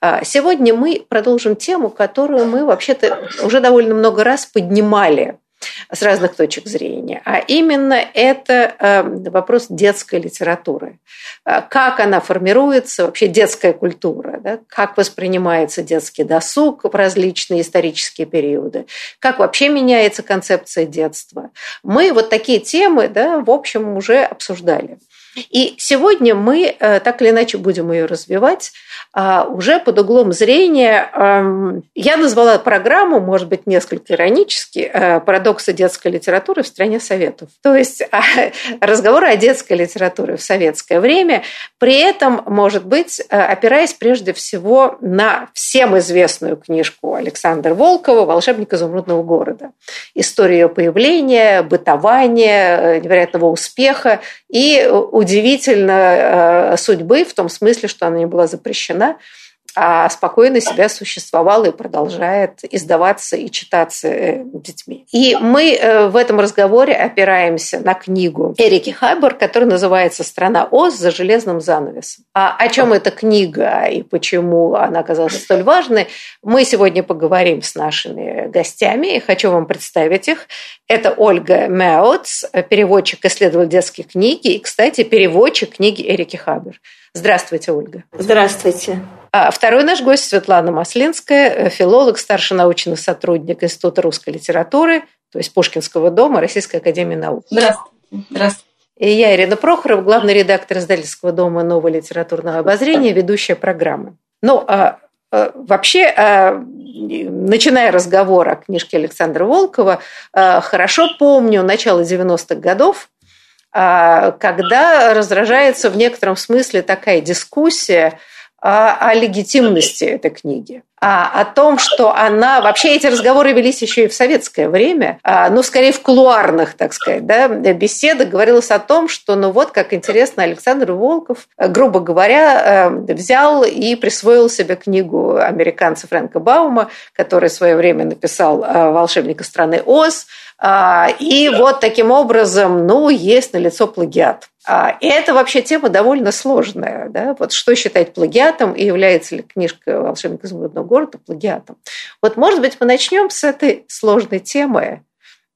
А сегодня мы продолжим тему, которую мы вообще-то уже довольно много раз поднимали с разных точек зрения. А именно это эм, вопрос детской литературы. А как она формируется, вообще детская культура, да? как воспринимается детский досуг в различные исторические периоды, как вообще меняется концепция детства. Мы вот такие темы, да, в общем, уже обсуждали. И сегодня мы э, так или иначе будем ее развивать уже под углом зрения. Эм, я назвала программу, может быть, несколько иронически, э, «Парадоксы детской литературы в стране Советов». То есть а, разговоры о детской литературе в советское время, при этом, может быть, э, опираясь прежде всего на всем известную книжку Александра Волкова «Волшебник изумрудного города». История ее появления, бытования, невероятного успеха и удивительно э, судьбы в том смысле, что она не была запрещена, а спокойно себя существовала и продолжает издаваться и читаться э, детьми. И мы э, в этом разговоре опираемся на книгу Эрики Хайбер, которая называется «Страна Оз за железным занавесом». А о чем эта книга и почему она оказалась столь важной, мы сегодня поговорим с нашими гостями. И хочу вам представить их. Это Ольга Мяуц, переводчик, исследователь детских книг и, кстати, переводчик книги Эрики Хайбер. Здравствуйте, Ольга. Здравствуйте. А второй наш гость Светлана Маслинская, филолог, старший научный сотрудник Института русской литературы, то есть Пушкинского дома Российской академии наук. Здравствуйте. Здравствуйте. И я, Ирина Прохоров, главный редактор издательского дома «Новое литературное обозрение», ведущая программы. Ну, а, а, вообще, а, начиная разговор о книжке Александра Волкова, а, хорошо помню начало 90-х годов, когда раздражается в некотором смысле такая дискуссия о, о легитимности этой книги, а, о том, что она... Вообще эти разговоры велись еще и в советское время, а, ну, скорее в кулуарных, так сказать, да, беседах говорилось о том, что, ну вот, как интересно, Александр Волков, грубо говоря, э, взял и присвоил себе книгу американца Фрэнка Баума, который в свое время написал э, «Волшебника страны Оз», а, и вот таким образом, ну, есть на лицо плагиат. А, и это вообще тема довольно сложная. Да? Вот что считать плагиатом и является ли книжка «Волшебник изумрудного города» плагиатом. Вот, может быть, мы начнем с этой сложной темы,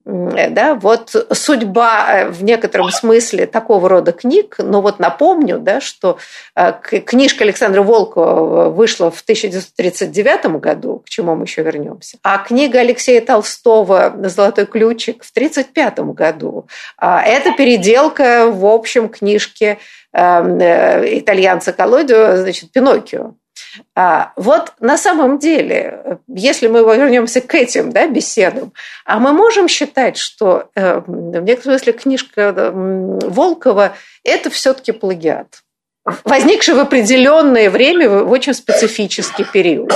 да, вот судьба э, в некотором смысле такого рода книг, но вот напомню, да, что э, книжка Александра Волкова вышла в 1939 году, к чему мы еще вернемся, а книга Алексея Толстого «Золотой ключик» в 1935 году. А это переделка, в общем, книжки эм, э, итальянца Колодио, значит, «Пиноккио». А, вот на самом деле, если мы вернемся к этим да, беседам, а мы можем считать, что э, в некотором смысле книжка Волкова – это все-таки плагиат, возникший в определенное время, в очень специфический период.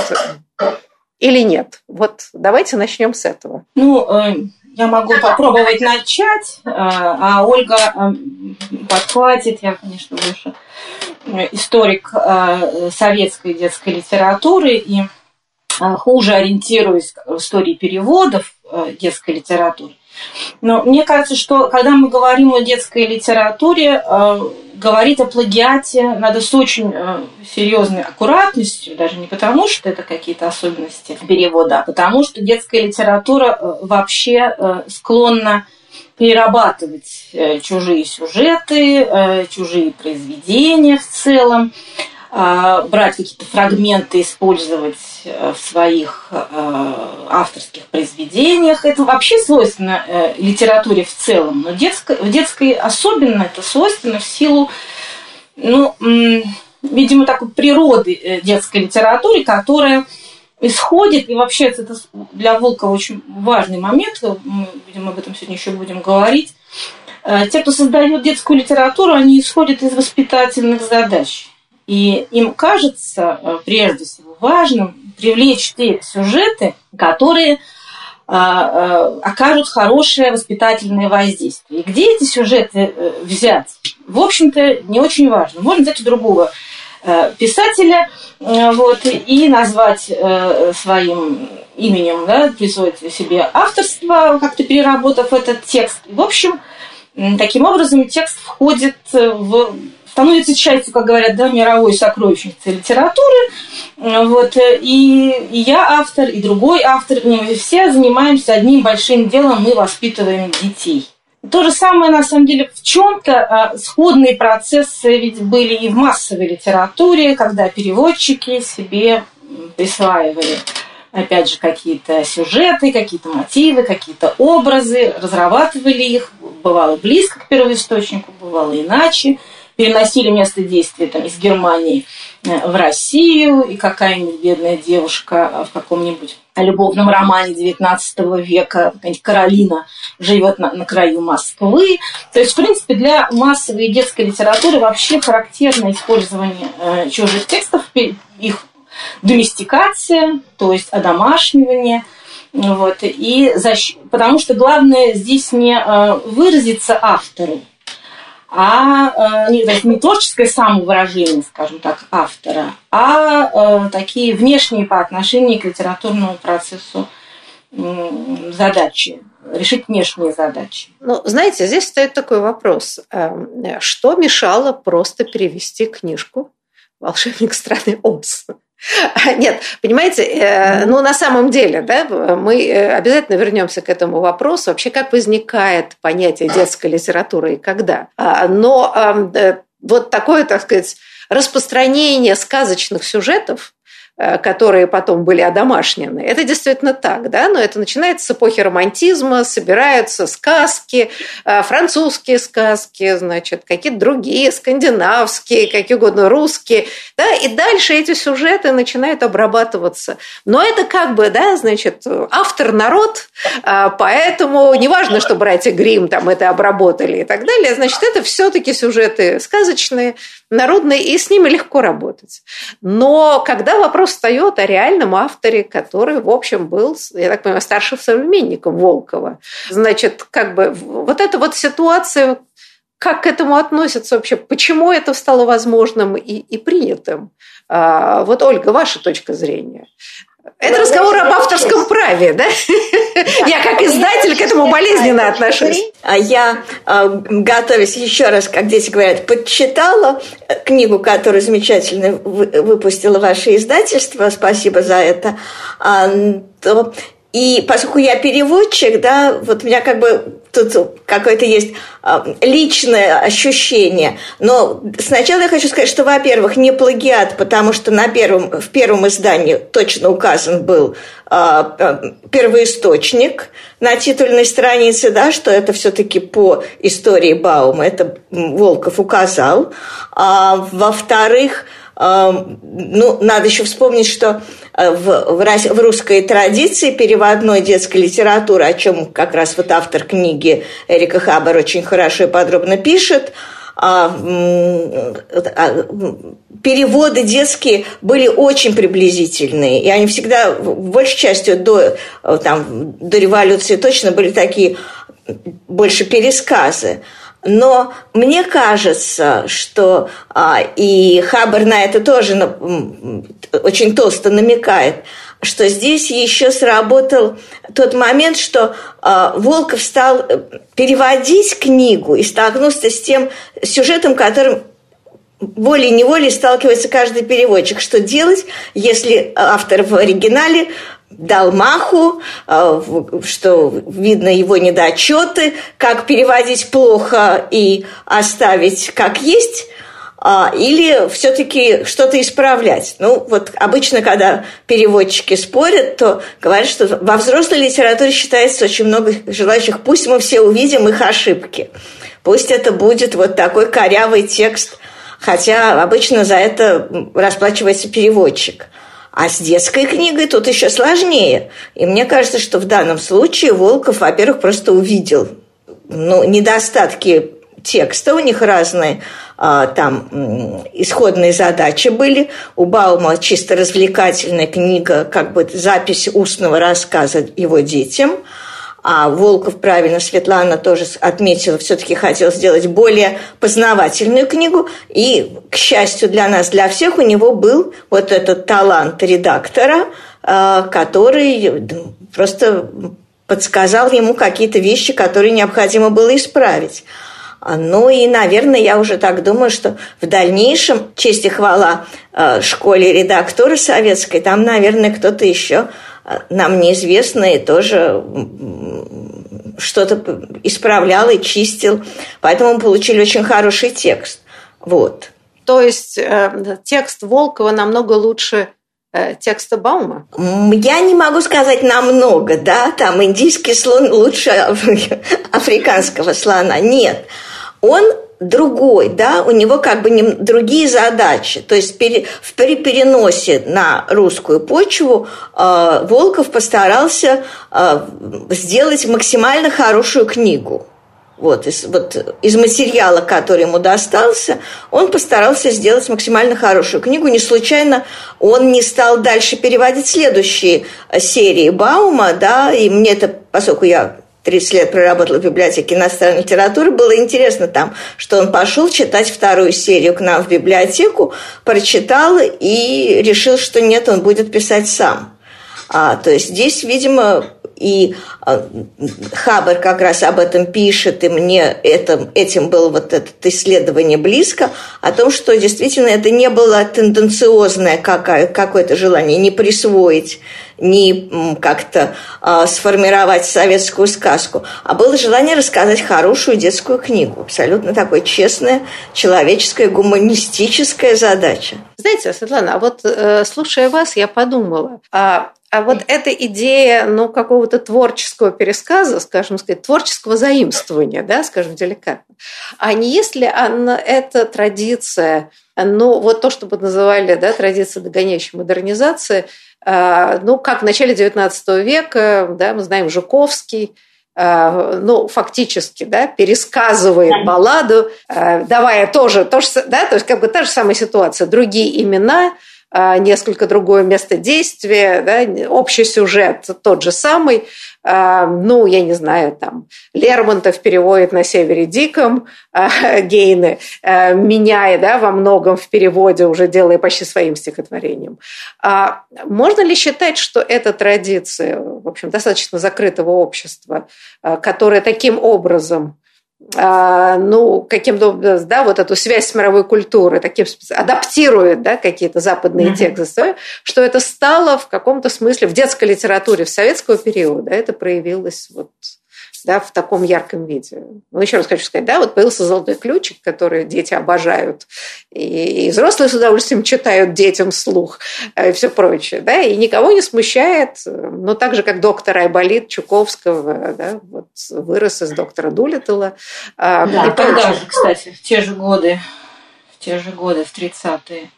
Или нет? Вот давайте начнем с этого. Ну, э, я могу попробовать начать, э, а Ольга подхватит, я, конечно, больше историк э, советской детской литературы и э, хуже ориентируюсь в истории переводов э, детской литературы. Но мне кажется, что когда мы говорим о детской литературе, говорить о плагиате надо с очень серьезной аккуратностью, даже не потому, что это какие-то особенности перевода, а потому что детская литература вообще склонна перерабатывать э, чужие сюжеты, э, чужие произведения в целом, а, брать какие-то фрагменты, использовать э, в своих авторских произведениях. Это вообще свойственно литературе в целом, но детской, в детской особенно это свойственно в силу, ну, видимо, такой природы детской литературы, которая исходит, и вообще это для Волкова очень важный момент, мы, видимо, об этом сегодня еще будем говорить. Э, те, кто создает детскую литературу, они исходят из воспитательных задач. И им кажется, э, прежде всего, важным привлечь те сюжеты, которые окажут хорошее воспитательное воздействие. И где эти сюжеты взять? В общем-то, не очень важно. Можно взять у другого Э, писателя э, вот, и назвать э, своим именем, да, присвоить себе авторство, как-то переработав этот текст. В общем, таким образом текст входит в становится частью, как говорят, да, мировой сокровищницы литературы. Вот, и я автор, и другой автор, мы все занимаемся одним большим делом, мы воспитываем детей. То же самое, на самом деле, в чем-то а, сходные процессы ведь были и в массовой литературе, когда переводчики себе присваивали, опять же, какие-то сюжеты, какие-то мотивы, какие-то образы, разрабатывали их, бывало близко к первоисточнику, бывало иначе, переносили место действия там, из Германии в Россию, и какая-нибудь бедная девушка в каком-нибудь любовном романе XIX века, Каролина живет на, на краю Москвы. То есть, в принципе, для массовой детской литературы вообще характерно использование э, чужих текстов, их доместикация, то есть одомашнивание. Вот, и защ... Потому что главное здесь не э, выразиться автору, а э, не, то есть не творческое самовыражение, скажем так, автора, а э, такие внешние по отношению к литературному процессу э, задачи, решить внешние задачи. Ну, знаете, здесь стоит такой вопрос. Эм, что мешало просто перевести книжку «Волшебник страны Оз»? Нет, понимаете, э, ну на самом деле, да, мы э, обязательно вернемся к этому вопросу. Вообще, как возникает понятие детской литературы и когда? А, но э, вот такое, так сказать, распространение сказочных сюжетов которые потом были одомашнены. Это действительно так, да, но это начинается с эпохи романтизма, собираются сказки, э, французские сказки, значит, какие-то другие, скандинавские, какие угодно, русские, да, и дальше эти сюжеты начинают обрабатываться. Но это как бы, да, значит, автор народ, э, поэтому неважно, что братья Грим там это обработали и так далее, значит, это все-таки сюжеты сказочные, народные, и с ними легко работать. Но когда вопрос встает о реальном авторе, который, в общем, был, я так понимаю, старшим современником Волкова. Значит, как бы вот эта вот ситуация, как к этому относятся вообще, почему это стало возможным и, и принятым? А, вот, Ольга, ваша точка зрения. Это ну, разговор об авторском праве, да? Я как издатель к этому болезненно отношусь. А я, а, готовясь еще раз, как дети говорят, подчитала книгу, которую замечательно выпустило ваше издательство, спасибо за это, а, то и поскольку я переводчик, да, вот у меня как бы тут какое-то есть а, личное ощущение. Но сначала я хочу сказать, что, во-первых, не плагиат, потому что на первом, в первом издании точно указан был а, а, первоисточник на титульной странице, да, что это все-таки по истории Баума, это Волков указал. А, во-вторых, ну, надо еще вспомнить, что э, в, в, в русской традиции переводной детской литературы, о чем как раз вот автор книги Эрика Хабар очень хорошо и подробно пишет, а, а, переводы детские были очень приблизительные, и они всегда, большей частью до, там, до революции точно были такие больше пересказы. Но мне кажется, что а, и Хабар на это тоже очень толсто намекает, что здесь еще сработал тот момент, что а, Волков стал э, переводить книгу и столкнулся с тем сюжетом, которым волей-неволей сталкивается каждый переводчик. Что делать, если автор в оригинале дал маху, а, что видно его недочеты, как переводить плохо и оставить как есть. а, или все-таки что-то исправлять. Ну, вот обычно, когда переводчики спорят, то говорят, что во взрослой литературе считается очень много желающих, пусть мы все увидим их ошибки. Пусть это будет вот такой корявый текст, хотя обычно за это расплачивается переводчик. А с детской книгой тут еще сложнее. И мне кажется, что в данном случае Волков, во-первых, просто увидел ну, недостатки текста, у них разные а, там исходные задачи были. У Баума чисто развлекательная книга, как бы запись устного рассказа его детям. А Волков, правильно, Светлана тоже отметила, все-таки хотел сделать более познавательную книгу. И, к счастью для нас, для всех, у него был вот этот талант редактора, а, который просто подсказал ему какие-то вещи, которые необходимо было исправить. А, ну и, наверное, я уже так думаю, что в дальнейшем, честь и хвала а, школе редактора советской, там, наверное, кто-то еще нам неизвестный тоже что-то исправлял и чистил. Поэтому мы получили очень хороший текст. Вот. То есть э, текст Волкова намного лучше Э, текста Баума? Я не могу сказать намного, да, там индийский слон лучше африканского слона. Нет, он другой, да, у него как бы другие задачи. То есть при переносе на русскую почву э, Волков постарался э, сделать максимально хорошую книгу вот из, вот из материала, который ему достался, он постарался сделать максимально хорошую книгу. Не случайно он не стал дальше переводить следующие э, серии Баума, да, и мне это, поскольку я 30 лет проработала в библиотеке иностранной литературы, было интересно там, что он пошел читать вторую серию к нам в библиотеку, прочитал и решил, что нет, он будет писать сам. А, то есть здесь, видимо, и а, Хабер как раз об этом пишет, и мне это, этим было вот это исследование близко, о том, что действительно это не было тенденциозное какое-то желание не присвоить, не как-то э, сформировать советскую сказку, а было желание рассказать хорошую детскую книгу. Абсолютно такое честная, человеческая, гуманистическая задача. Знаете, Светлана, а вот э, слушая вас, я подумала, а а вот эта идея, ну, какого-то творческого пересказа, скажем сказать, творческого заимствования, да, скажем деликатно, а не если она, эта традиция, ну, вот то, что бы называли, да, традиция догоняющей модернизации, а, ну, как в начале XIX века, да, мы знаем Жуковский, а, ну, фактически, да, пересказывает балладу, а, давая тоже, тоже, да, то есть как бы та же самая ситуация, другие имена, несколько другое место действия, да, общий сюжет тот же самый. А, ну, я не знаю, там, Лермонтов переводит на севере Диком а, Гейны, меняя да, во многом в переводе, уже делая почти своим стихотворением. Можно ли считать, что эта традиция, в общем, достаточно закрытого общества, которая таким образом а, ну, каким-то, да, вот эту связь с мировой культурой, таким адаптирует, да, какие-то западные mm-hmm. тексты, что это стало в каком-то смысле в детской литературе в советского периода, это проявилось вот да, в таком ярком виде. Ну, еще раз хочу сказать, да, вот появился золотой ключик, который дети обожают, и, и взрослые с удовольствием читают детям слух э, и все прочее, да, и никого не смущает, но так же, как доктор Айболит Чуковского, да, вот вырос из доктора Дулиттла. А, да, и тогда же, кстати, в те же годы, в те же годы, в 30-е.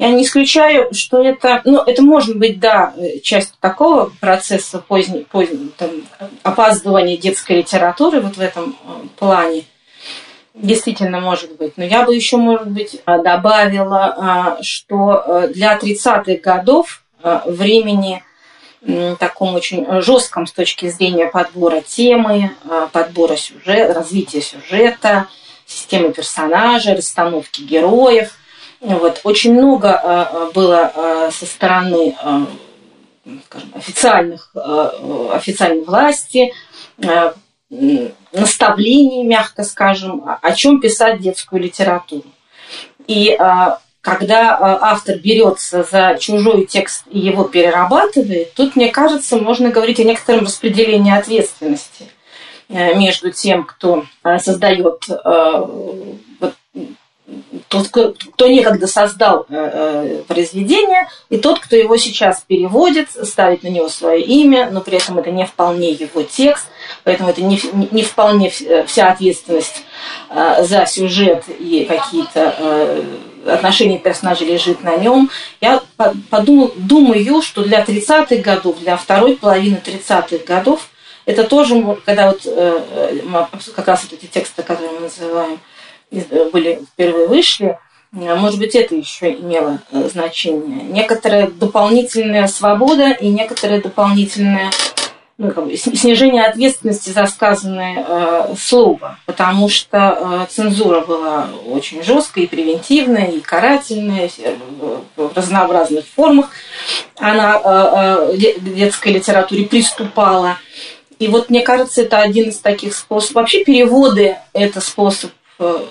Я не исключаю, что это, ну, это может быть, да, часть такого процесса поздней, поздней там, опаздывания детской литературы вот в этом э, плане. Действительно, может быть. Но я бы еще, может быть, добавила, э, что э, для 30-х годов времени таком очень жестком с точки зрения подбора темы, подбора сюжета, развития сюжета, системы персонажей, расстановки героев – вот. Очень много э, э, было э, со стороны скажем, официальных, официальной власти, наставлений, мягко скажем, о чем писать детскую литературу. И когда автор берется за чужой текст и его перерабатывает, тут, мне кажется, можно говорить о некотором распределении ответственности между тем, кто создает тот, кто некогда создал э, э, произведение, и тот, кто его сейчас переводит, ставит на него свое имя, но при этом это не вполне его текст, поэтому это не, не вполне вся ответственность э, за сюжет и какие-то отношения персонажей лежит на нем. Я подумал, думаю, что для 30-х годов, для второй половины 30-х годов, это тоже, когда вот как раз вот эти тексты, которые мы называем были впервые вышли, э, может быть, это еще имело э, значение. Некоторая дополнительная свобода и некоторое дополнительное ну, как бы, снижение ответственности за сказанное э, слово, потому что э, цензура была очень жесткая и превентивная, и карательная, э, в разнообразных формах. Она э, э, детской литературе приступала. И вот мне кажется, это один из таких способов. Вообще переводы – это способ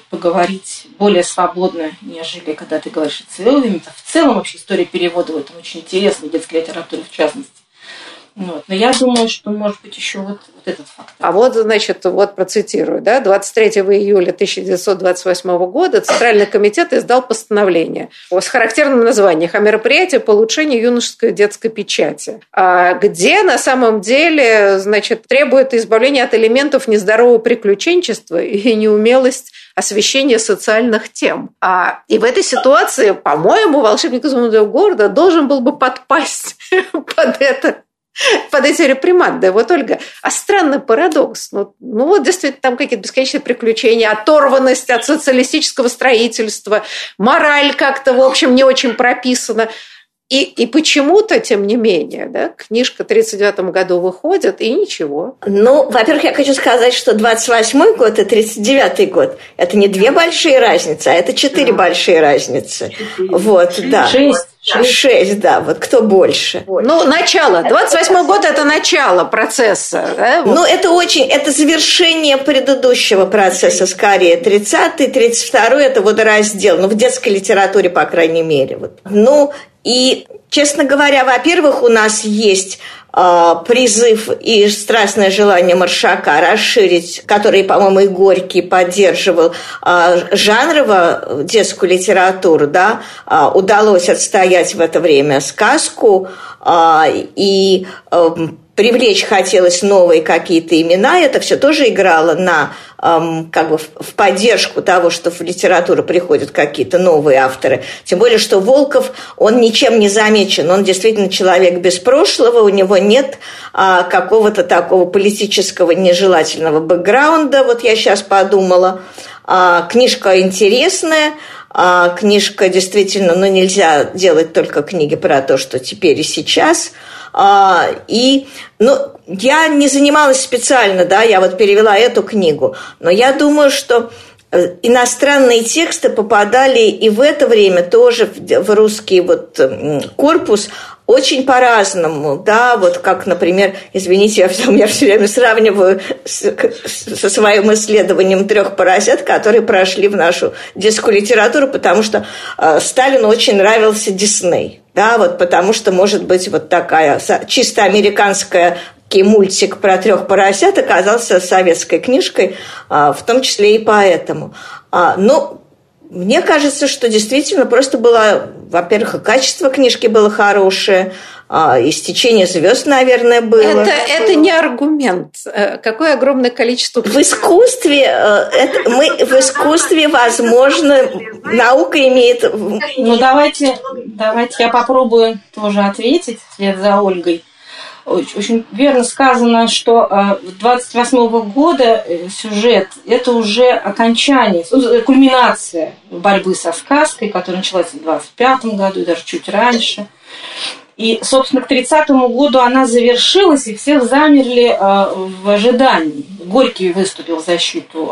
поговорить более свободно, нежели когда ты говоришь о целевыми. В целом вообще история перевода в этом очень интересна, детской литературы в частности. Вот. Но я думаю, что может быть еще вот, вот этот фактор. А вот, значит, вот процитирую, да, 23 июля 1928 года Центральный комитет издал постановление с характерным названием о мероприятии по улучшению юношеской детской печати, а где на самом деле, значит, требует избавления от элементов нездорового приключенчества и неумелость освещения социальных тем. А, и в этой ситуации, по-моему, волшебник изумрудного города должен был бы подпасть под это под эти реприманды. Вот, Ольга, а странный парадокс. Ну, ну вот действительно там какие-то бесконечные приключения, оторванность от социалистического строительства, мораль как-то, в общем, не очень прописана. И, и почему-то, тем не менее, да, книжка в 1939 году выходит, и ничего. Ну, во-первых, я хочу сказать, что 28 год и 39 год – это не две большие разницы, а это четыре да. большие разницы. Четыре. Вот, да. Шесть. Шесть. Да, вот кто больше. Ну, начало. 28 год – это начало процесса. Да? Ну, это очень, это завершение предыдущего процесса, скорее. 30-й, 32-й – это вот раздел, ну, в детской литературе, по крайней мере. Вот. Ну, и, честно говоря, во-первых, у нас есть э, призыв и страстное желание Маршака расширить, который, по-моему, и Горький поддерживал, э, жанрово детскую литературу, да, э, удалось отстоять в это время сказку, э, и э, привлечь хотелось новые какие-то имена, это все тоже играло на как бы в поддержку того, что в литературу приходят какие-то новые авторы. Тем более, что Волков, он ничем не замечен, он действительно человек без прошлого, у него нет а, какого-то такого политического нежелательного бэкграунда, вот я сейчас подумала. А, книжка интересная, а, книжка действительно, ну нельзя делать только книги про то, что теперь и сейчас – а, и, ну, я не занималась специально, да, я вот перевела эту книгу, но я думаю, что иностранные тексты попадали и в это время тоже в русский вот корпус очень по-разному, да, вот как, например, извините, я, я все время сравниваю с, со своим исследованием трех поросят, которые прошли в нашу детскую литературу, потому что э, Сталину очень нравился Дисней, да, вот потому что, может быть, вот такая чисто американская мультик про трех поросят оказался советской книжкой, а, в том числе и поэтому. А, Но ну, мне кажется, что действительно просто было, во-первых, и качество книжки было хорошее, а, и стечение звезд, наверное, было. Это, это не аргумент. Э, какое огромное количество... В искусстве, э, это, мы, в искусстве, возможно, наука имеет... Ну, давайте, давайте я попробую тоже ответить вслед за Ольгой очень верно сказано, что 28 э, -го года э, сюжет – это уже окончание, э, кульминация борьбы со сказкой, которая началась в 25 году и даже чуть раньше. И, собственно, к 30-му году она завершилась, и все замерли в ожидании. Горький выступил в защиту,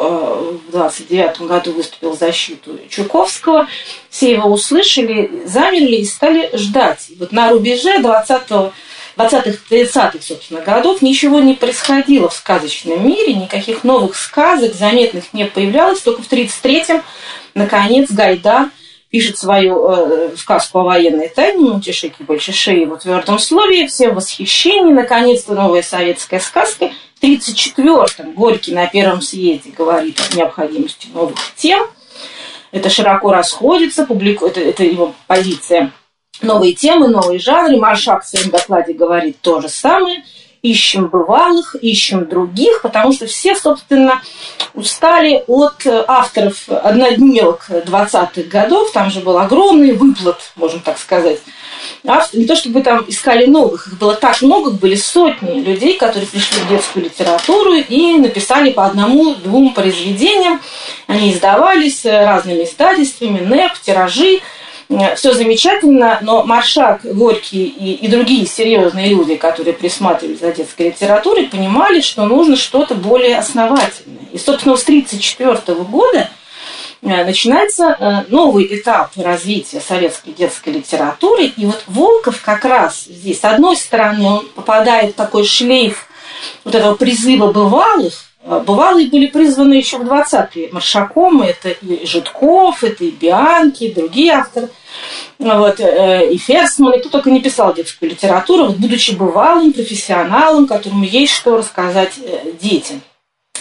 в 29 году выступил в защиту Чуковского. Все его услышали, замерли и стали ждать. вот на рубеже 20 20-х, 30-х, собственно, годов ничего не происходило в сказочном мире, никаких новых сказок заметных не появлялось, только в 33-м, наконец, Гайдар пишет свою э, сказку о военной тайне Мутишики Большишееву в твердом слове, все в восхищении, наконец-то новая советская сказка. В 1934-м Горький на Первом съезде говорит о необходимости новых тем. это широко расходится, публику... это, это его позиция. Новые темы, новые жанры. Маршак в своем докладе говорит то же самое – ищем бывалых, ищем других, потому что все, собственно, устали от э, авторов однодневок 20-х годов. Там же был огромный выплат, можно так сказать. Автор, не то чтобы там искали новых, их было так много, были сотни людей, которые пришли в детскую литературу и написали по одному-двум произведениям. Они издавались разными издательствами, НЭП, тиражи – Э, все замечательно, но Маршак, Горький и, и другие серьезные люди, которые присматривали за детской литературой, понимали, что нужно что-то более основательное. И, собственно, с 1934 года э, начинается э, новый этап развития советской детской литературы. И вот Волков как раз здесь, с одной стороны, он попадает в такой шлейф вот этого призыва бывалых, бывалые были призваны еще в 20-е Маршаком, это и Житков, это и Бианки, и другие авторы. Вот, э, и Ферсман, и кто только не писал детскую литературу, вот, будучи бывалым профессионалом, которому есть что рассказать э, детям.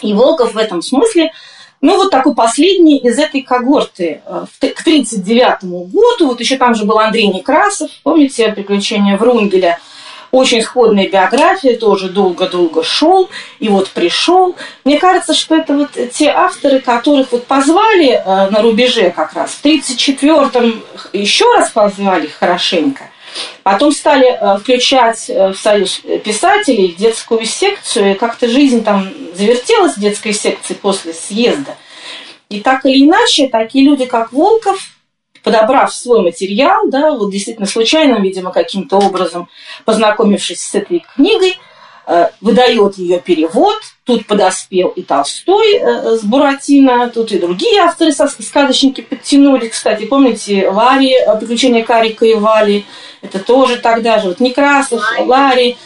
И Волков в этом смысле, ну, вот такой последний из этой когорты. Э, к 1939 году, вот еще там же был Андрей Некрасов, помните «Приключения Врунгеля», очень сходная биография, тоже долго-долго шел, и вот пришел. Мне кажется, что это вот те авторы, которых вот позвали э, на рубеже как раз, в 1934-м еще раз позвали хорошенько, Потом стали э, включать э, в союз писателей детскую секцию. Как-то жизнь там завертелась в детской секции после съезда. И так или иначе, такие люди, как Волков, подобрав свой материал, да, вот действительно случайным, видимо, каким-то образом познакомившись с этой книгой, э, выдает ее перевод. Тут подоспел и Толстой э, с Буратино, тут и другие авторы, сказочники подтянули. Кстати, помните, Ларри, «Приключения Карика и Вали», это тоже тогда же. Вот Некрасов, Ларри,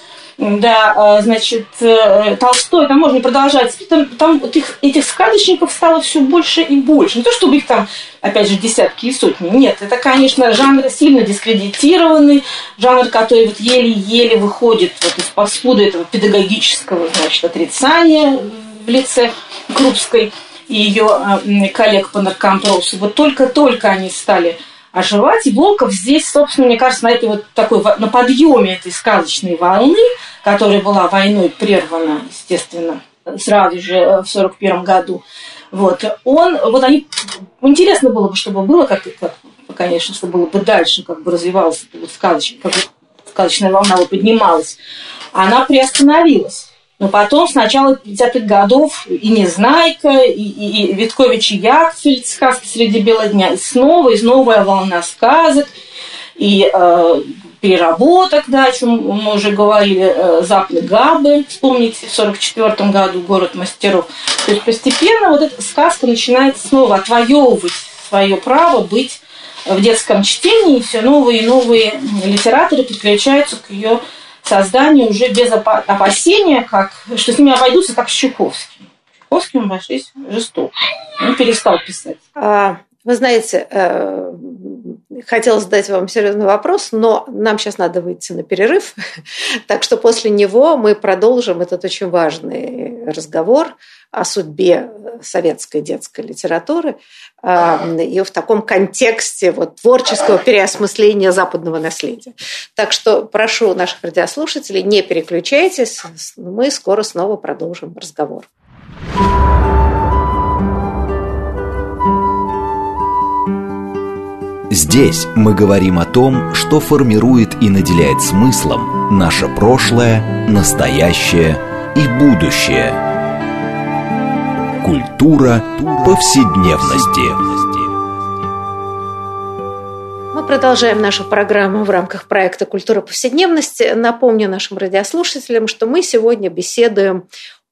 да, а, значит, э, Толстой, там можно продолжать. Там, там вот их, этих сказочников стало все больше и больше. Не то, чтобы их там, опять же, десятки и сотни. Нет, это, конечно, жанр сильно дискредитированный, жанр, который вот еле-еле выходит вот из под этого педагогического, значит, отрицания в лице Крупской и ее а, коллег по наркомпросу. Вот только-только они стали оживать. И Волков здесь, собственно, мне кажется, на этой вот такой, на подъеме этой сказочной волны, которая была войной прервана, естественно, сразу же в 1941 году, вот, он, вот они, интересно было бы, чтобы было, как, как конечно, чтобы было бы дальше, как бы развивалась вот сказочная, как бы сказочная волна вот поднималась, она приостановилась. Но потом с начала 50-х годов и Незнайка, и, и, и Виткович и Якфельд, сказки среди бела дня, и снова, и новая волна сказок, и э, переработок, да, о чем мы уже говорили, э, Запли Габы, вспомните, в 1944 году «Город мастеров». То есть постепенно вот эта сказка начинает снова отвоевывать свое право быть в детском чтении, и все новые и новые литераторы подключаются к ее создание уже без опасения, как, что с ними обойдутся, как с Чуковским. Чуковским обошлись жестоко. Он перестал писать. А, вы знаете, э, хотела задать вам серьезный вопрос, но нам сейчас надо выйти на перерыв, так что после него мы продолжим этот очень важный разговор о судьбе советской детской литературы э, и в таком контексте вот, творческого переосмысления западного наследия. Так что прошу наших радиослушателей, не переключайтесь, мы скоро снова продолжим разговор. Здесь мы говорим о том, что формирует и наделяет смыслом наше прошлое, настоящее и будущее. Культура повседневности. Мы продолжаем нашу программу в рамках проекта «Культура повседневности». Напомню нашим радиослушателям, что мы сегодня беседуем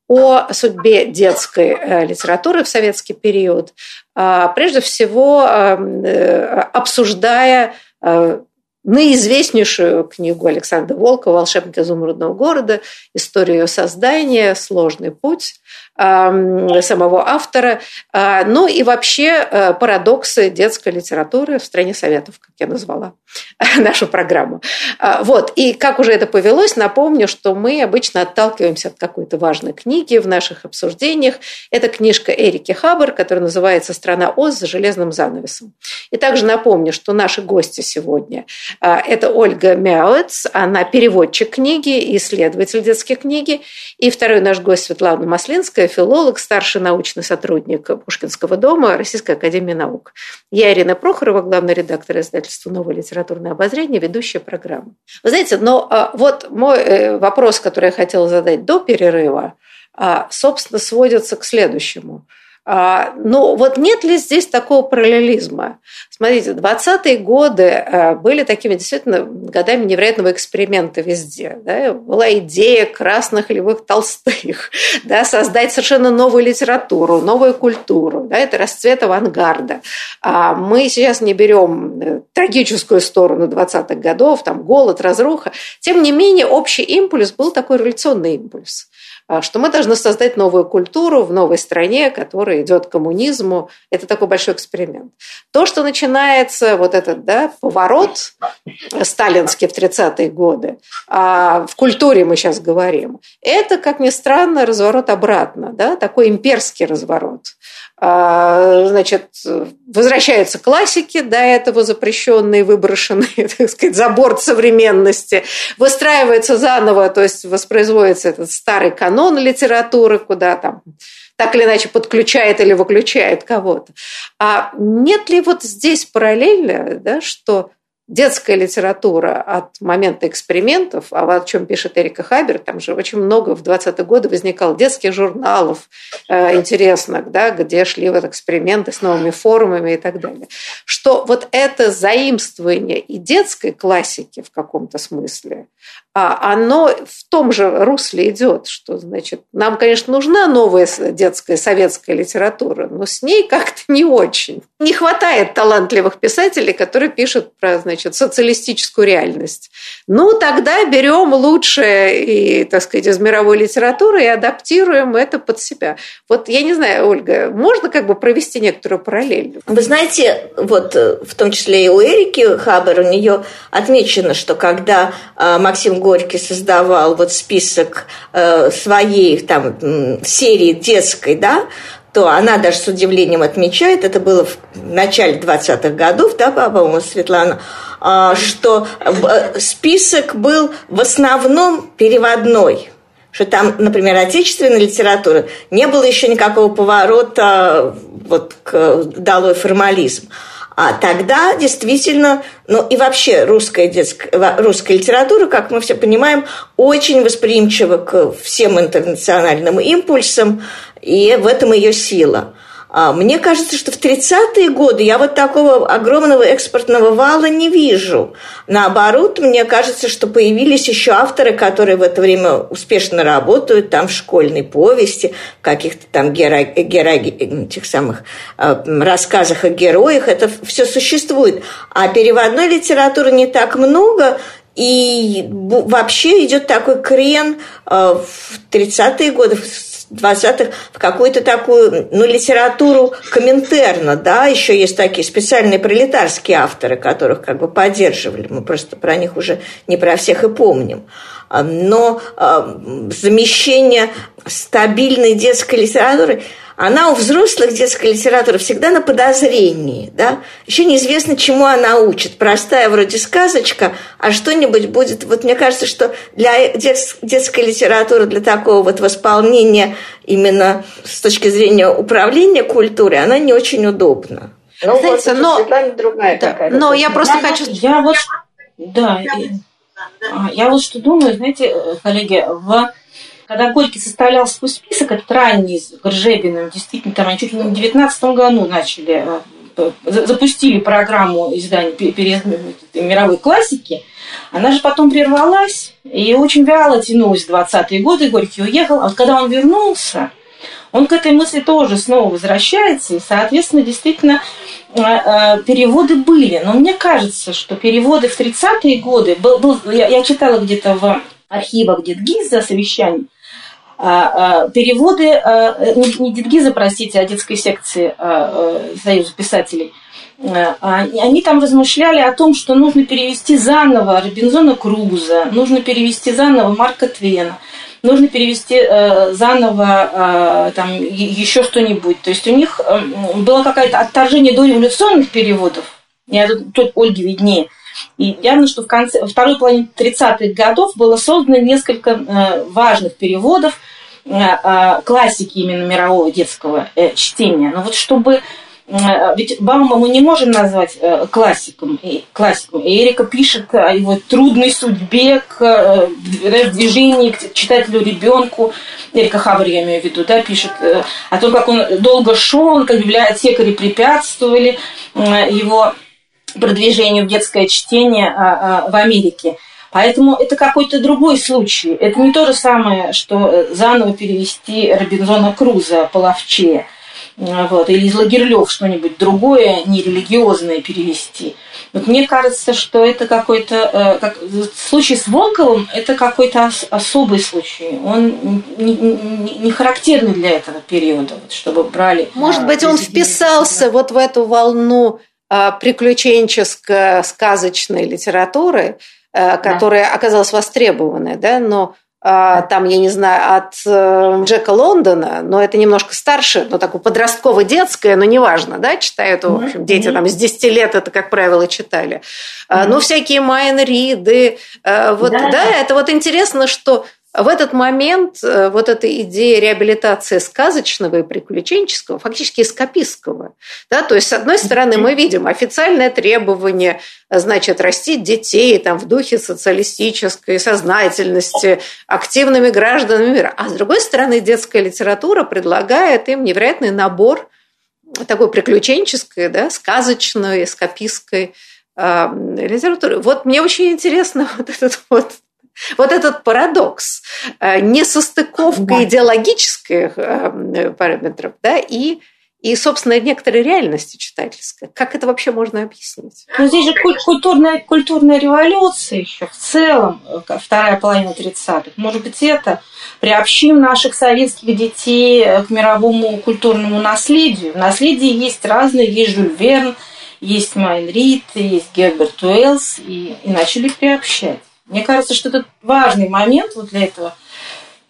о судьбе детской э, литературы в советский период, а, прежде всего эм, э, обсуждая э, наизвестнейшую книгу Александра Волкова «Волшебник изумрудного города», историю ее создания, сложный путь самого автора, а, ну и вообще э, парадоксы детской литературы в стране Советов, как я назвала нашу программу. А, вот, и как уже это повелось, напомню, что мы обычно отталкиваемся от какой-то важной книги в наших обсуждениях. Это книжка Эрики Хаббар, которая называется «Страна Оз за железным занавесом». И также напомню, что наши гости сегодня а, – это Ольга Мяуэц, она переводчик книги и исследователь детской книги, и второй наш гость Светлана Маслинская, филолог, старший научный сотрудник Пушкинского дома Российской академии наук. Я Ирина Прохорова, главный редактор издательства «Новое литературное обозрение», ведущая программы. Вы знаете, но а, вот мой э, вопрос, который я хотела задать до перерыва, а, собственно, сводится к следующему – ну, вот нет ли здесь такого параллелизма? Смотрите, 20-е годы а, были такими действительно годами невероятного эксперимента везде. Да? Была идея красных львых толстых, да, создать совершенно новую литературу, новую культуру. Да? Это расцвет авангарда. А мы сейчас не берем э, трагическую сторону 20-х годов, там голод, разруха. Тем не менее, общий импульс был такой революционный импульс. А, что мы должны создать новую культуру в новой стране, которая идет к коммунизму. Это такой большой эксперимент. То, что начинается вот этот да, поворот сталинский в 30-е годы, а в культуре мы сейчас говорим, это, как ни странно, разворот обратно, да, такой имперский разворот. А, значит, возвращаются классики, до этого запрещенные, выброшенные, так сказать, за борт современности, выстраивается заново, то есть воспроизводится этот старый канон литературы, куда там так или иначе подключает или выключает кого-то. А нет ли вот здесь параллельно, да, что детская литература от момента экспериментов, а о чем пишет Эрика Хабер, там же очень много в 20-е годы возникало детских журналов э, интересных, да, где шли вот эксперименты с новыми формами и так далее. Что вот это заимствование и детской классики в каком-то смысле, оно в том же русле идет, что, значит, нам, конечно, нужна новая детская советская литература, но с ней как-то не очень. Не хватает талантливых писателей, которые пишут про, значит, социалистическую реальность. Ну, тогда берем лучшее, и, так сказать, из мировой литературы и адаптируем это под себя. Вот я не знаю, Ольга, можно как бы провести некоторую параллель? Вы знаете, вот э, в том числе и у Эрики Хабер, у нее отмечено, что когда э, Максим Горький создавал вот список э, своей там серии детской, да, то она даже с удивлением отмечает, это было в начале 20-х годов, да, по-моему, Светлана, а, что э, список был в основном переводной что там, например, отечественной литературы не было еще никакого поворота вот, к долой формализм. А тогда действительно, ну и вообще русская, детская, русская литература, как мы все понимаем, очень восприимчива к всем интернациональным импульсам, и в этом ее сила – мне кажется, что в 30-е годы я вот такого огромного экспортного вала не вижу. Наоборот, мне кажется, что появились еще авторы, которые в это время успешно работают там в школьной повести, в каких-то там геро... Геро... этих самых э, рассказах о героях. Это все существует. А переводной литературы не так много, и вообще идет такой крен э, в 30-е годы, 20-х в какую-то такую, ну, литературу коминтерна, да, еще есть такие специальные пролетарские авторы, которых как бы поддерживали, мы просто про них уже не про всех и помним. Но э, замещение стабильной детской литературы – она у взрослых детской литературы всегда на подозрении, да? Еще неизвестно, чему она учит. Простая вроде сказочка, а что-нибудь будет... Вот мне кажется, что для детской литературы, для такого вот восполнения именно с точки зрения управления культурой, она не очень удобна. Ну, Знаете, вот, но, другая да, такая. Но я просто я, хочу... Я вот, да, я, я вот что думаю, знаете, коллеги, в когда Горький составлял свой список, этот ранний с Горжебиным, действительно, там они чуть ли не в 19 году начали, э, запустили программу издания мировой классики, она же потом прервалась и очень вяло тянулась в 20-е годы. Горький уехал. А вот когда он вернулся, он к этой мысли тоже снова возвращается, и, соответственно, действительно э, э, переводы были. Но мне кажется, что переводы в 30-е годы, был, был, я, я читала где-то в архивах Дедгиза совещаний, переводы, не Дедгиза, простите, а детской секции Союза писателей – они там размышляли о том, что нужно перевести заново Робинзона Круза, нужно перевести заново Марка Твена, нужно перевести э, заново там еще что-нибудь. То есть у них было какое-то отторжение до революционных переводов. Я тут, тут Ольге виднее. И явно, что в конце, второй половине 30-х годов было создано несколько э, важных переводов э, э, классики именно мирового детского чтения. Но вот чтобы ведь Баума мы не можем назвать классиком. классиком. Эрика пишет о его трудной судьбе к движении к читателю ребенку. Эрика Хабр, я имею в виду, да, пишет о том, как он долго шел, как библиотекари препятствовали его продвижению в детское чтение а, а, в Америке. Поэтому это какой-то другой случай. Это не то же самое, что заново перевести Робинзона Круза половче – вот, или из лагерлев что-нибудь другое, нерелигиозное перевести. Вот мне кажется, что это какой-то, э, как, случай с Волковым, это какой-то особый случай. Он не, не, не характерный для этого периода, вот, чтобы брали. Может быть, он вписался вот в эту волну а, приключенческой сказочной литературы, э, которая да. оказалась востребованной, да, но а, там, я не знаю, от э, Джека Лондона, но это немножко старше, но такое подростково-детское, но неважно, да, читают, в общем, дети там с 10 лет это, как правило, читали. Ну, всякие Майен Риды, э, вот, да, да, это вот интересно, что в этот момент э, вот эта идея реабилитации сказочного и приключенческого, фактически эскапистского. Да? То есть, с одной стороны, мы видим официальное требование, значит, растить детей там, в духе социалистической сознательности, активными гражданами мира. А с другой стороны, детская литература предлагает им невероятный набор такой приключенческой, да, сказочной, эскапистской э, литературы. Вот мне очень интересно вот этот вот вот этот парадокс, э, несостыковка да. идеологических э, параметров да, и и, собственно, некоторой реальности читательской. Как это вообще можно объяснить? Ну, здесь же культурная, культурная революция еще в целом, э, вторая половина 30-х. Может быть, это приобщим наших советских детей к мировому культурному наследию. В наследии есть разные, есть Жюль Верн, есть Майн Рид, есть Герберт Уэллс, и, и начали приобщать. Мне кажется, что это важный момент вот для этого,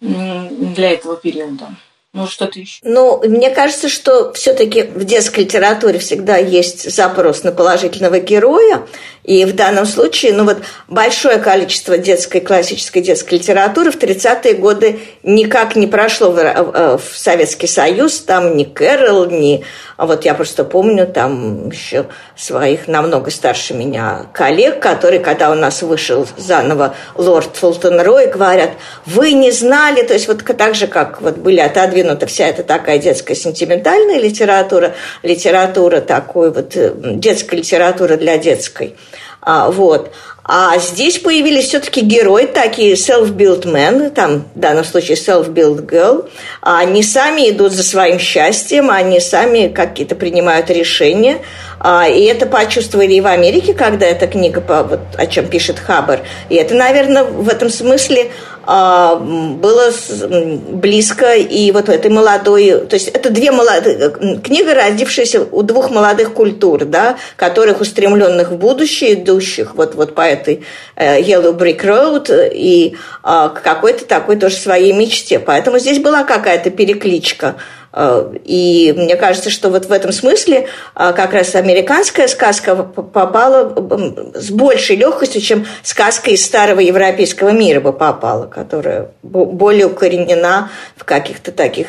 для этого периода. Может, что-то еще? Ну, мне кажется, что все-таки в детской литературе всегда есть запрос на положительного героя. И в данном случае, ну вот, большое количество детской, классической детской литературы в 30-е годы никак не прошло в, в, в Советский Союз. Там ни Кэрол, ни... А вот я просто помню там еще своих намного старше меня коллег, которые, когда у нас вышел заново лорд Фултон Рой, говорят, вы не знали, то есть вот так же, как вот были отодвинута вся эта такая детская сентиментальная литература, литература такой вот, э, детская литература для детской – а, вот. А здесь появились все-таки герои, такие self-built men, там в данном случае self-built girl. Они сами идут за своим счастьем, они сами какие-то принимают решения. А, и это почувствовали и в Америке, когда эта книга, вот, о чем пишет Хаббар. И это, наверное, в этом смысле а, было близко и вот этой молодой, то есть это две молодые, книга, родившаяся у двух молодых культур, да, которых устремленных в будущее, идущих вот, вот по этой э, Yellow Brick Road и а, какой-то такой тоже своей мечте. Поэтому здесь была какая-то перекличка Э, и мне кажется, что вот в этом смысле э, как раз американская сказка попала с большей легкостью, чем сказка из старого европейского мира бы попала, которая более укоренена в каких-то таких,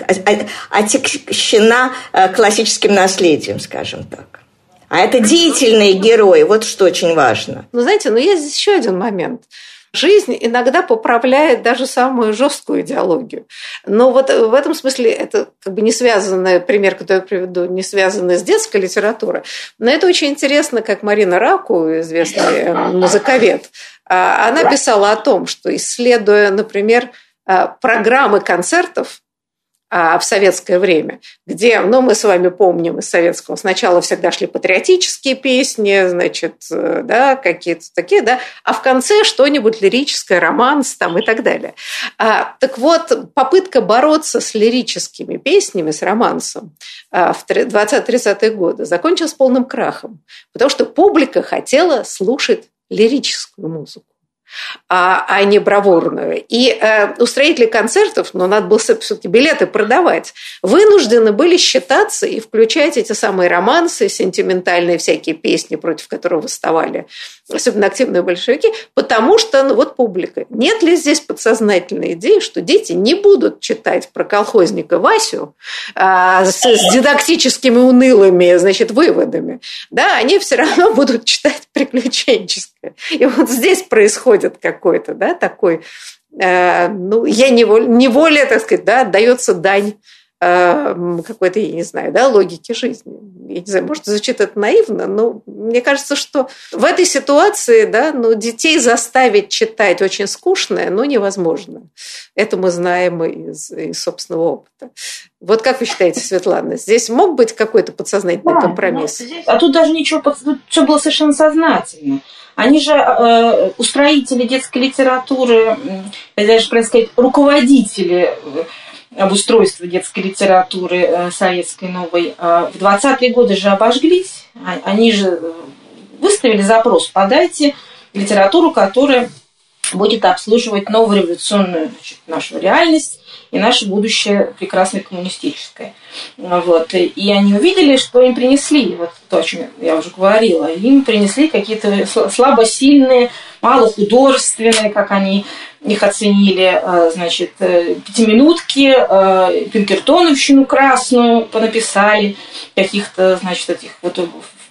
отягощена э, классическим наследием, скажем так. А это деятельные герои, вот что очень важно. Ну, знаете, ну есть еще один момент – Жизнь иногда поправляет даже самую жесткую идеологию. Но вот в этом смысле это как бы не связанный пример, который я приведу, не связанный с детской литературой. Но это очень интересно, как Марина Раку, известный музыковед, а, она писала о том, что исследуя, например, а, программы концертов в советское время, где, ну, мы с вами помним из советского, сначала всегда шли патриотические песни, значит, э, да, какие-то такие, да, а в конце что-нибудь лирическое, романс там и так далее. А, так вот, попытка бороться с лирическими песнями, с романсом а, в 20-30-е годы закончилась полным крахом, потому что публика хотела слушать лирическую музыку а, а не бравурную. И э, устроители концертов, ну, надо было все-таки билеты продавать, вынуждены были считаться и включать эти самые романсы, сентиментальные всякие песни, против которых восставали особенно активные большевики, потому что, ну, вот публика. Нет ли здесь подсознательной идеи, что дети не будут читать про колхозника Васю а, с, с дидактическими унылыми, значит, выводами, да, они все равно будут читать приключенческое. И вот здесь происходит какой-то, да, такой, э, ну, я неволе, неволе, так сказать, да, отдается дань какой-то, я не знаю, да, логики жизни. Я не знаю, может, звучит это наивно, но мне кажется, что в этой ситуации, да, ну, детей заставить читать очень скучное, ну, невозможно. Это мы знаем из, из собственного опыта. Вот как вы считаете, Светлана, здесь мог быть какой-то подсознательный да, компромисс? Здесь, а тут даже ничего, тут все было совершенно сознательно. Они же э, устроители детской литературы, я даже, правильно сказать, руководители э, обустройства детской литературы э, советской новой. Э, в 20-е годы же обожглись. А, они же выставили запрос, подайте литературу, которая будет обслуживать новую революционную значит, нашу реальность и наше будущее прекрасное коммунистическое. Вот. И они увидели, что им принесли, вот то, о чем я уже говорила, им принесли какие-то слабосильные, малохудожественные, как они их оценили, э, значит, э, пятиминутки, э, пинкертоновщину красную понаписали, каких-то, значит, этих вот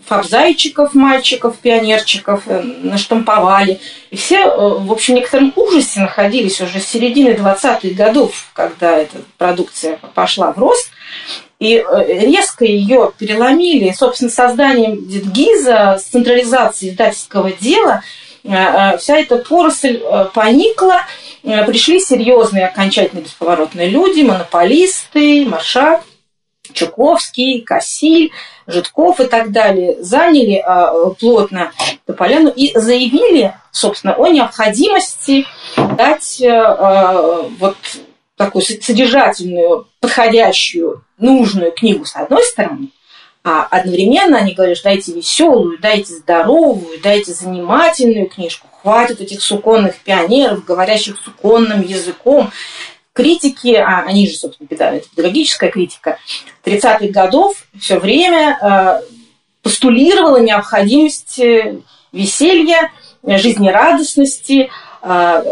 фабзайчиков, мальчиков, пионерчиков наштамповали. И все, в общем, в некотором ужасе находились уже с середины 20-х годов, когда эта продукция пошла в рост. И э, резко ее переломили, собственно, созданием Дедгиза, с централизацией издательского дела, э, э, вся эта поросль поникла, пришли серьезные окончательно бесповоротные люди, монополисты, Маршак, Чуковский, Кассиль, Житков и так далее, заняли плотно эту поляну и заявили, собственно, о необходимости дать вот такую содержательную, подходящую, нужную книгу с одной стороны, а одновременно они говорят, дайте веселую, дайте здоровую, дайте занимательную книжку. Хватит этих суконных пионеров, говорящих суконным языком. Критики, а они же, собственно, педагогическая критика, 30-х годов все время э, постулировала необходимость э, веселья, жизнерадостности, а,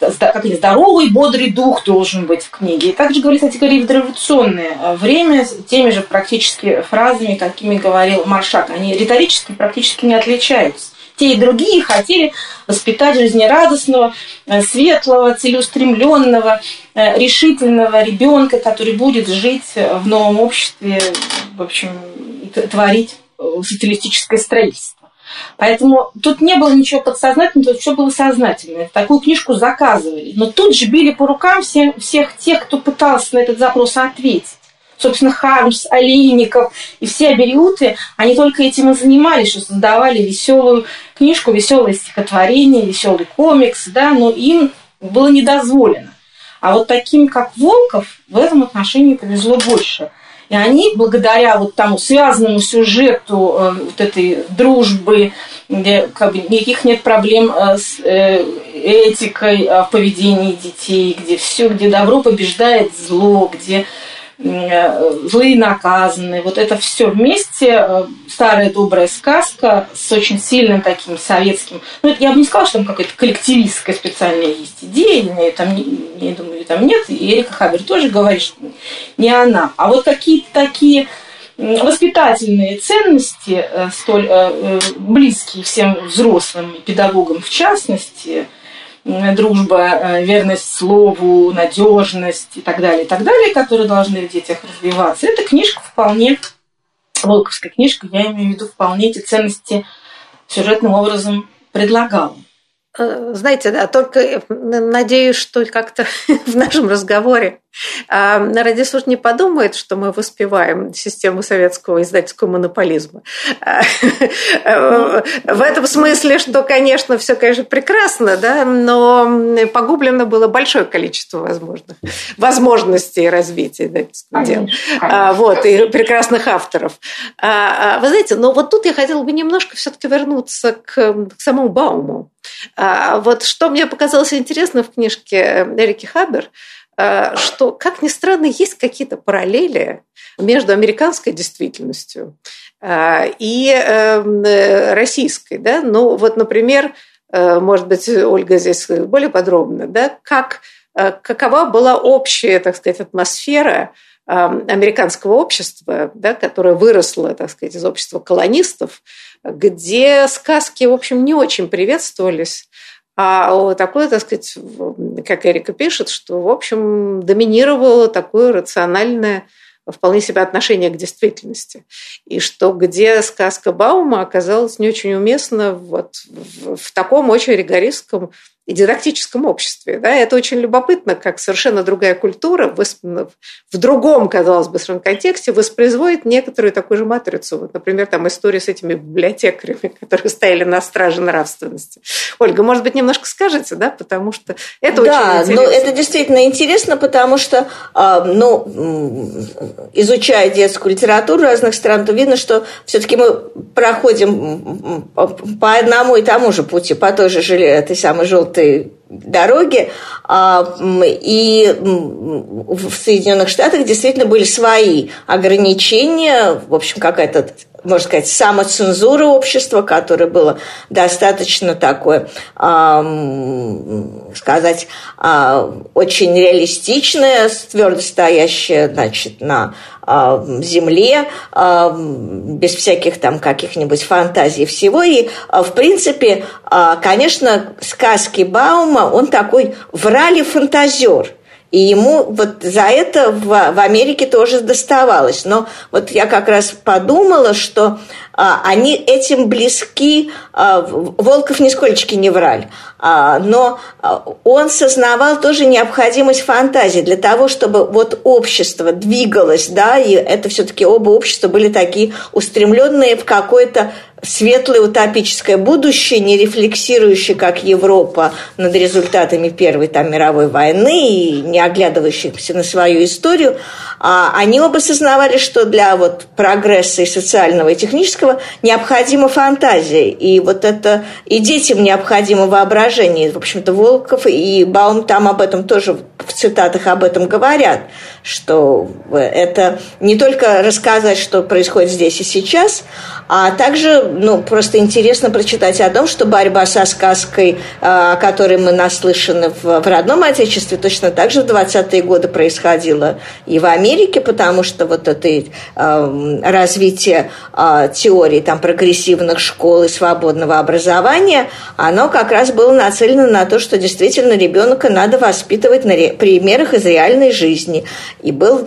как здоровый, бодрый дух должен быть в книге. И также говорит, кстати говоря, в революционное а, время теми же практически фразами, какими говорил Маршак. Они риторически практически не отличаются. Те и другие хотели воспитать жизнерадостного, э, светлого, целеустремленного, э, решительного ребенка, который будет жить в новом обществе, в общем, творить э, социалистическое строительство. Поэтому тут не было ничего подсознательного, тут все было сознательное. Такую книжку заказывали. Но тут же били по рукам всем, всех тех, кто пытался на этот запрос ответить. Собственно, Хармс, Олейников и все абериуты, они только этим и занимались, что создавали веселую книжку, веселое стихотворение, веселый комикс, да, но им было недозволено. А вот таким, как Волков, в этом отношении повезло больше. И они, благодаря вот тому связанному сюжету э, вот этой дружбы, где как бы никаких нет проблем э, с э, этикой в поведении детей, где все, где добро побеждает зло, где злые наказаны. Вот это все вместе, э, старая добрая сказка с очень сильным таким советским... Ну, я бы не сказала, что там какая-то коллективистская специальная есть идея, я, там, я думаю, там нет. И Эрика Хабер тоже говорит, что не она. А вот какие-то такие воспитательные ценности, э, столь э, близкие всем взрослым педагогам в частности – дружба, э, верность слову, надежность и так далее, и так далее, которые должны в детях развиваться. Эта книжка вполне, Волковская книжка, я имею в виду, вполне эти ценности сюжетным образом предлагала. Э, знаете, да, только надеюсь, что как-то в нашем разговоре А радиослушатель не подумает, что мы воспеваем систему советского издательского монополизма. А, в этом смысле, что, конечно, все, конечно, прекрасно, да, но погублено было большое количество возможных возможностей развития издательского дела. А, вот, и прекрасных авторов. Вы знаете, но вот тут я хотела бы немножко все-таки вернуться к, к самому Бауму. Вот что мне показалось интересно в книжке Эрики Хабер – Э, что, как ни странно, есть какие-то параллели между американской действительностью э, и эм, российской. Да? Ну, вот, например, э, может быть, Ольга здесь более подробно, да, как, какова была общая, так сказать, атмосфера эм, американского общества, да, которое выросло, так сказать, из общества колонистов, где сказки, в общем, не очень приветствовались, а такое, так сказать, как Эрика пишет, что, в общем, доминировало такое рациональное вполне себе отношение к действительности. И что где сказка Баума оказалась не очень уместна вот в, в таком очень ригористском и дидактическом обществе. Да? Это очень любопытно, как совершенно другая культура в другом, казалось бы, контексте воспроизводит некоторую такую же матрицу. Вот, например, там история с этими библиотекарями, которые стояли на страже нравственности. Ольга, может быть, немножко скажете, да, потому что это да, очень интересно. Да, но это действительно интересно, потому что, а, ну, изучая детскую литературу разных стран, то видно, что все-таки мы проходим по одному и тому же пути, по той же этой самой желтой этой дороги. А, и в Соединенных Штатах действительно были свои ограничения, в общем, какая-то можно сказать, самоцензура общества, которое было достаточно такое, сказать, а, очень реалистичное, твердо стоящее, значит, на земле, а, без всяких там каких-нибудь фантазий всего. И, а, в принципе, конечно, сказки Баума, он такой врали-фантазер. И ему вот за это в, в Америке тоже доставалось. Но вот я как раз подумала, что а, они этим близки. А, Волков нисколько не враль. А, но а, он сознавал тоже необходимость фантазии для того, чтобы вот общество двигалось, да, и это все-таки оба общества были такие устремленные в какое-то светлое утопическое будущее, не рефлексирующее, как Европа, над результатами Первой там, мировой войны и не оглядывающихся на свою историю, они оба сознавали, что для вот прогресса и социального, и технического необходима фантазия. И вот это и детям необходимо воображение. В общем-то, Волков и Баум там об этом тоже в цитатах об этом говорят, что это не только рассказать, что происходит здесь и сейчас, а также ну, просто интересно прочитать о том, что борьба со сказкой, а, о которой мы наслышаны в, в родном Отечестве, точно так же в 20-е годы происходило и в Америке, потому что вот это э, развитие э, теории там, прогрессивных школ и свободного образования, оно как раз было нацелено на то, что действительно ребенка надо воспитывать на примерах из реальной жизни. И был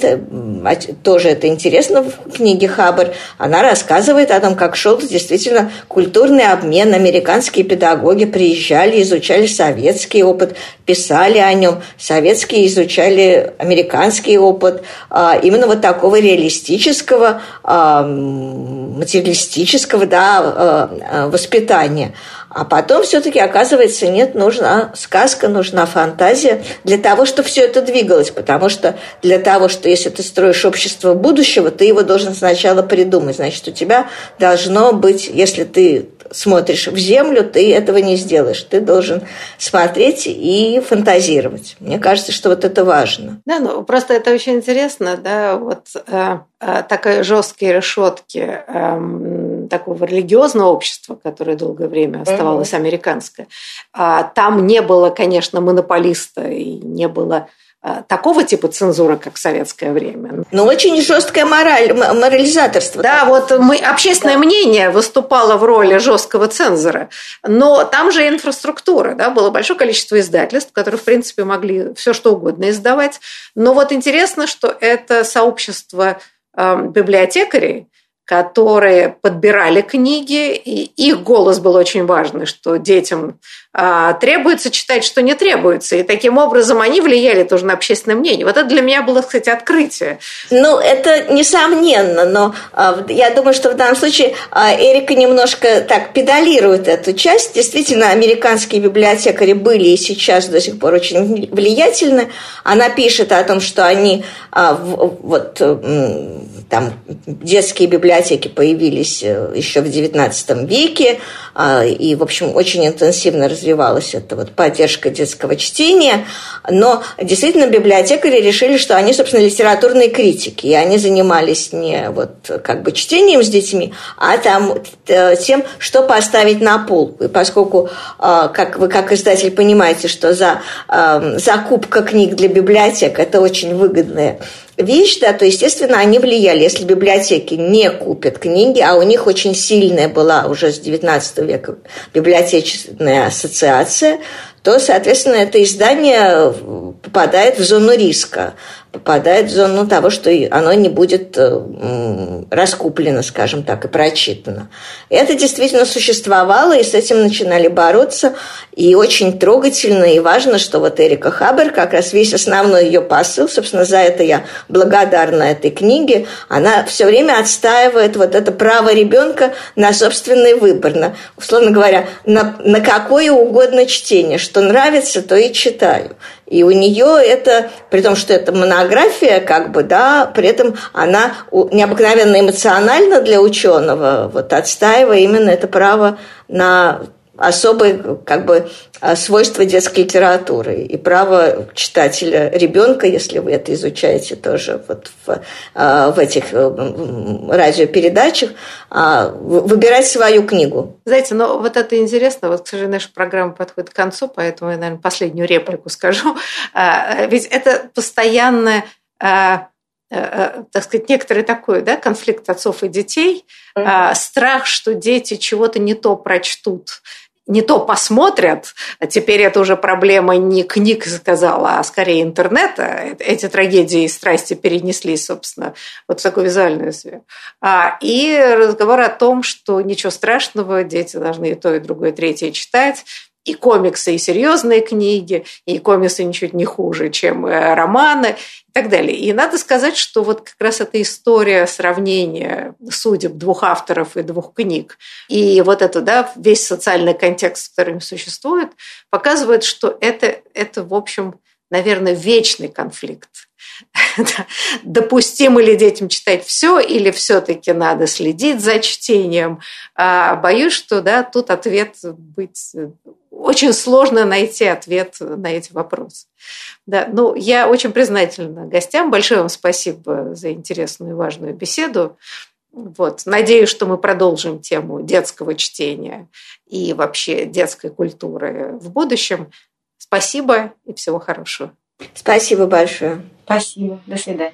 тоже это интересно в книге Хаббар. Она рассказывает о том, как шел действительно культурный обмен. Американские педагоги приезжали, изучали советский опыт, писали о нем. Советские изучали американский опыт. А, именно вот такого реалистического, а, материалистического да, а, воспитания. А потом все-таки оказывается, нет, нужна сказка, нужна фантазия для того, чтобы все это двигалось. Потому что для того, что если ты строишь общество будущего, ты его должен сначала придумать. Значит, у тебя должно быть, если ты смотришь в землю, ты этого не сделаешь. Ты должен смотреть и фантазировать. Мне кажется, что вот это важно. Да, ну просто это очень интересно, да, вот э, э, такие жесткие решетки э, такого религиозного общества, которое долгое время оставалось mm-hmm. американское. А, там не было, конечно, монополиста и не было Э, такого типа цензуры, как в советское время. Но ну, очень жесткое мораль, морализаторство. Да, вот мы, общественное да. мнение выступало в роли жесткого цензора, но там же инфраструктура, да, было большое количество издательств, которые, в принципе, могли все что угодно издавать. Но вот интересно, что это сообщество э, библиотекарей, которые подбирали книги, и их голос был очень важный, что детям а, требуется читать, что не требуется. И таким образом они влияли тоже на общественное мнение. Вот это для меня было, кстати, открытие. Ну, это несомненно, но а, я думаю, что в данном случае а, Эрика немножко так педалирует эту часть. Действительно, американские библиотекари были и сейчас до сих пор очень влиятельны. Она пишет о том, что они а, вот там детские библиотеки появились э, еще в XIX веке, а, и, в общем, очень интенсивно развивалась эта вот поддержка детского чтения. Но действительно библиотекари решили, что они, собственно, литературные критики, и они занимались не вот как бы чтением с детьми, а там э, тем, что поставить на пол. И поскольку, а, как вы как издатель понимаете, что за а, закупка книг для библиотек – это очень выгодная вещь, да, то, естественно, они влияли. Если библиотеки не купят книги, а у них очень сильная была уже с XIX века библиотечная ассоциация, то, соответственно, это издание попадает в зону риска попадает в зону того, что оно не будет э, раскуплено, скажем так, и прочитано. Это действительно существовало, и с этим начинали бороться. И очень трогательно и важно, что вот Эрика Хабер, как раз весь основной ее посыл, собственно, за это я благодарна этой книге, она все время отстаивает вот это право ребенка на собственный выбор, на, условно говоря, на, на какое угодно чтение, что нравится, то и читаю. И у нее это, при том, что это монография, как бы, да, при этом она необыкновенно эмоциональна для ученого, вот отстаивая именно это право на особые как бы а, свойства детской литературы и право читателя ребенка, если вы это изучаете тоже вот в, а, в этих э, радиопередачах, а, выбирать свою книгу. Знаете, но вот это интересно, вот, к сожалению, наша программа подходит к концу, поэтому я, наверное, последнюю реплику скажу. Ведь это постоянное э, э, так сказать, некоторый такой да, конфликт отцов и детей, mm-hmm. страх, что дети чего-то не то прочтут, не то посмотрят, теперь это уже проблема не книг, сказала, а скорее интернета. Эти трагедии и страсти перенеслись, собственно, вот в такую визуальную сферу. А, и разговор о том, что ничего страшного, дети должны и то, и другое, и третье читать, и комиксы, и серьезные книги, и комиксы ничуть не хуже, чем э, романы и так далее. И надо сказать, что вот как раз эта история сравнения судеб двух авторов и двух книг, и вот это, да, весь социальный контекст, в котором существует, показывает, что это, это в общем, наверное, вечный конфликт допустимо ли детям читать все или все-таки надо следить за чтением. А, боюсь, что да, тут ответ быть очень сложно найти ответ на эти вопросы. Да, ну, я очень признательна гостям. Большое вам спасибо за интересную и важную беседу. Вот. Надеюсь, что мы продолжим тему детского чтения и вообще детской культуры в будущем. Спасибо и всего хорошего. Спасибо большое. Спасибо. До свидания.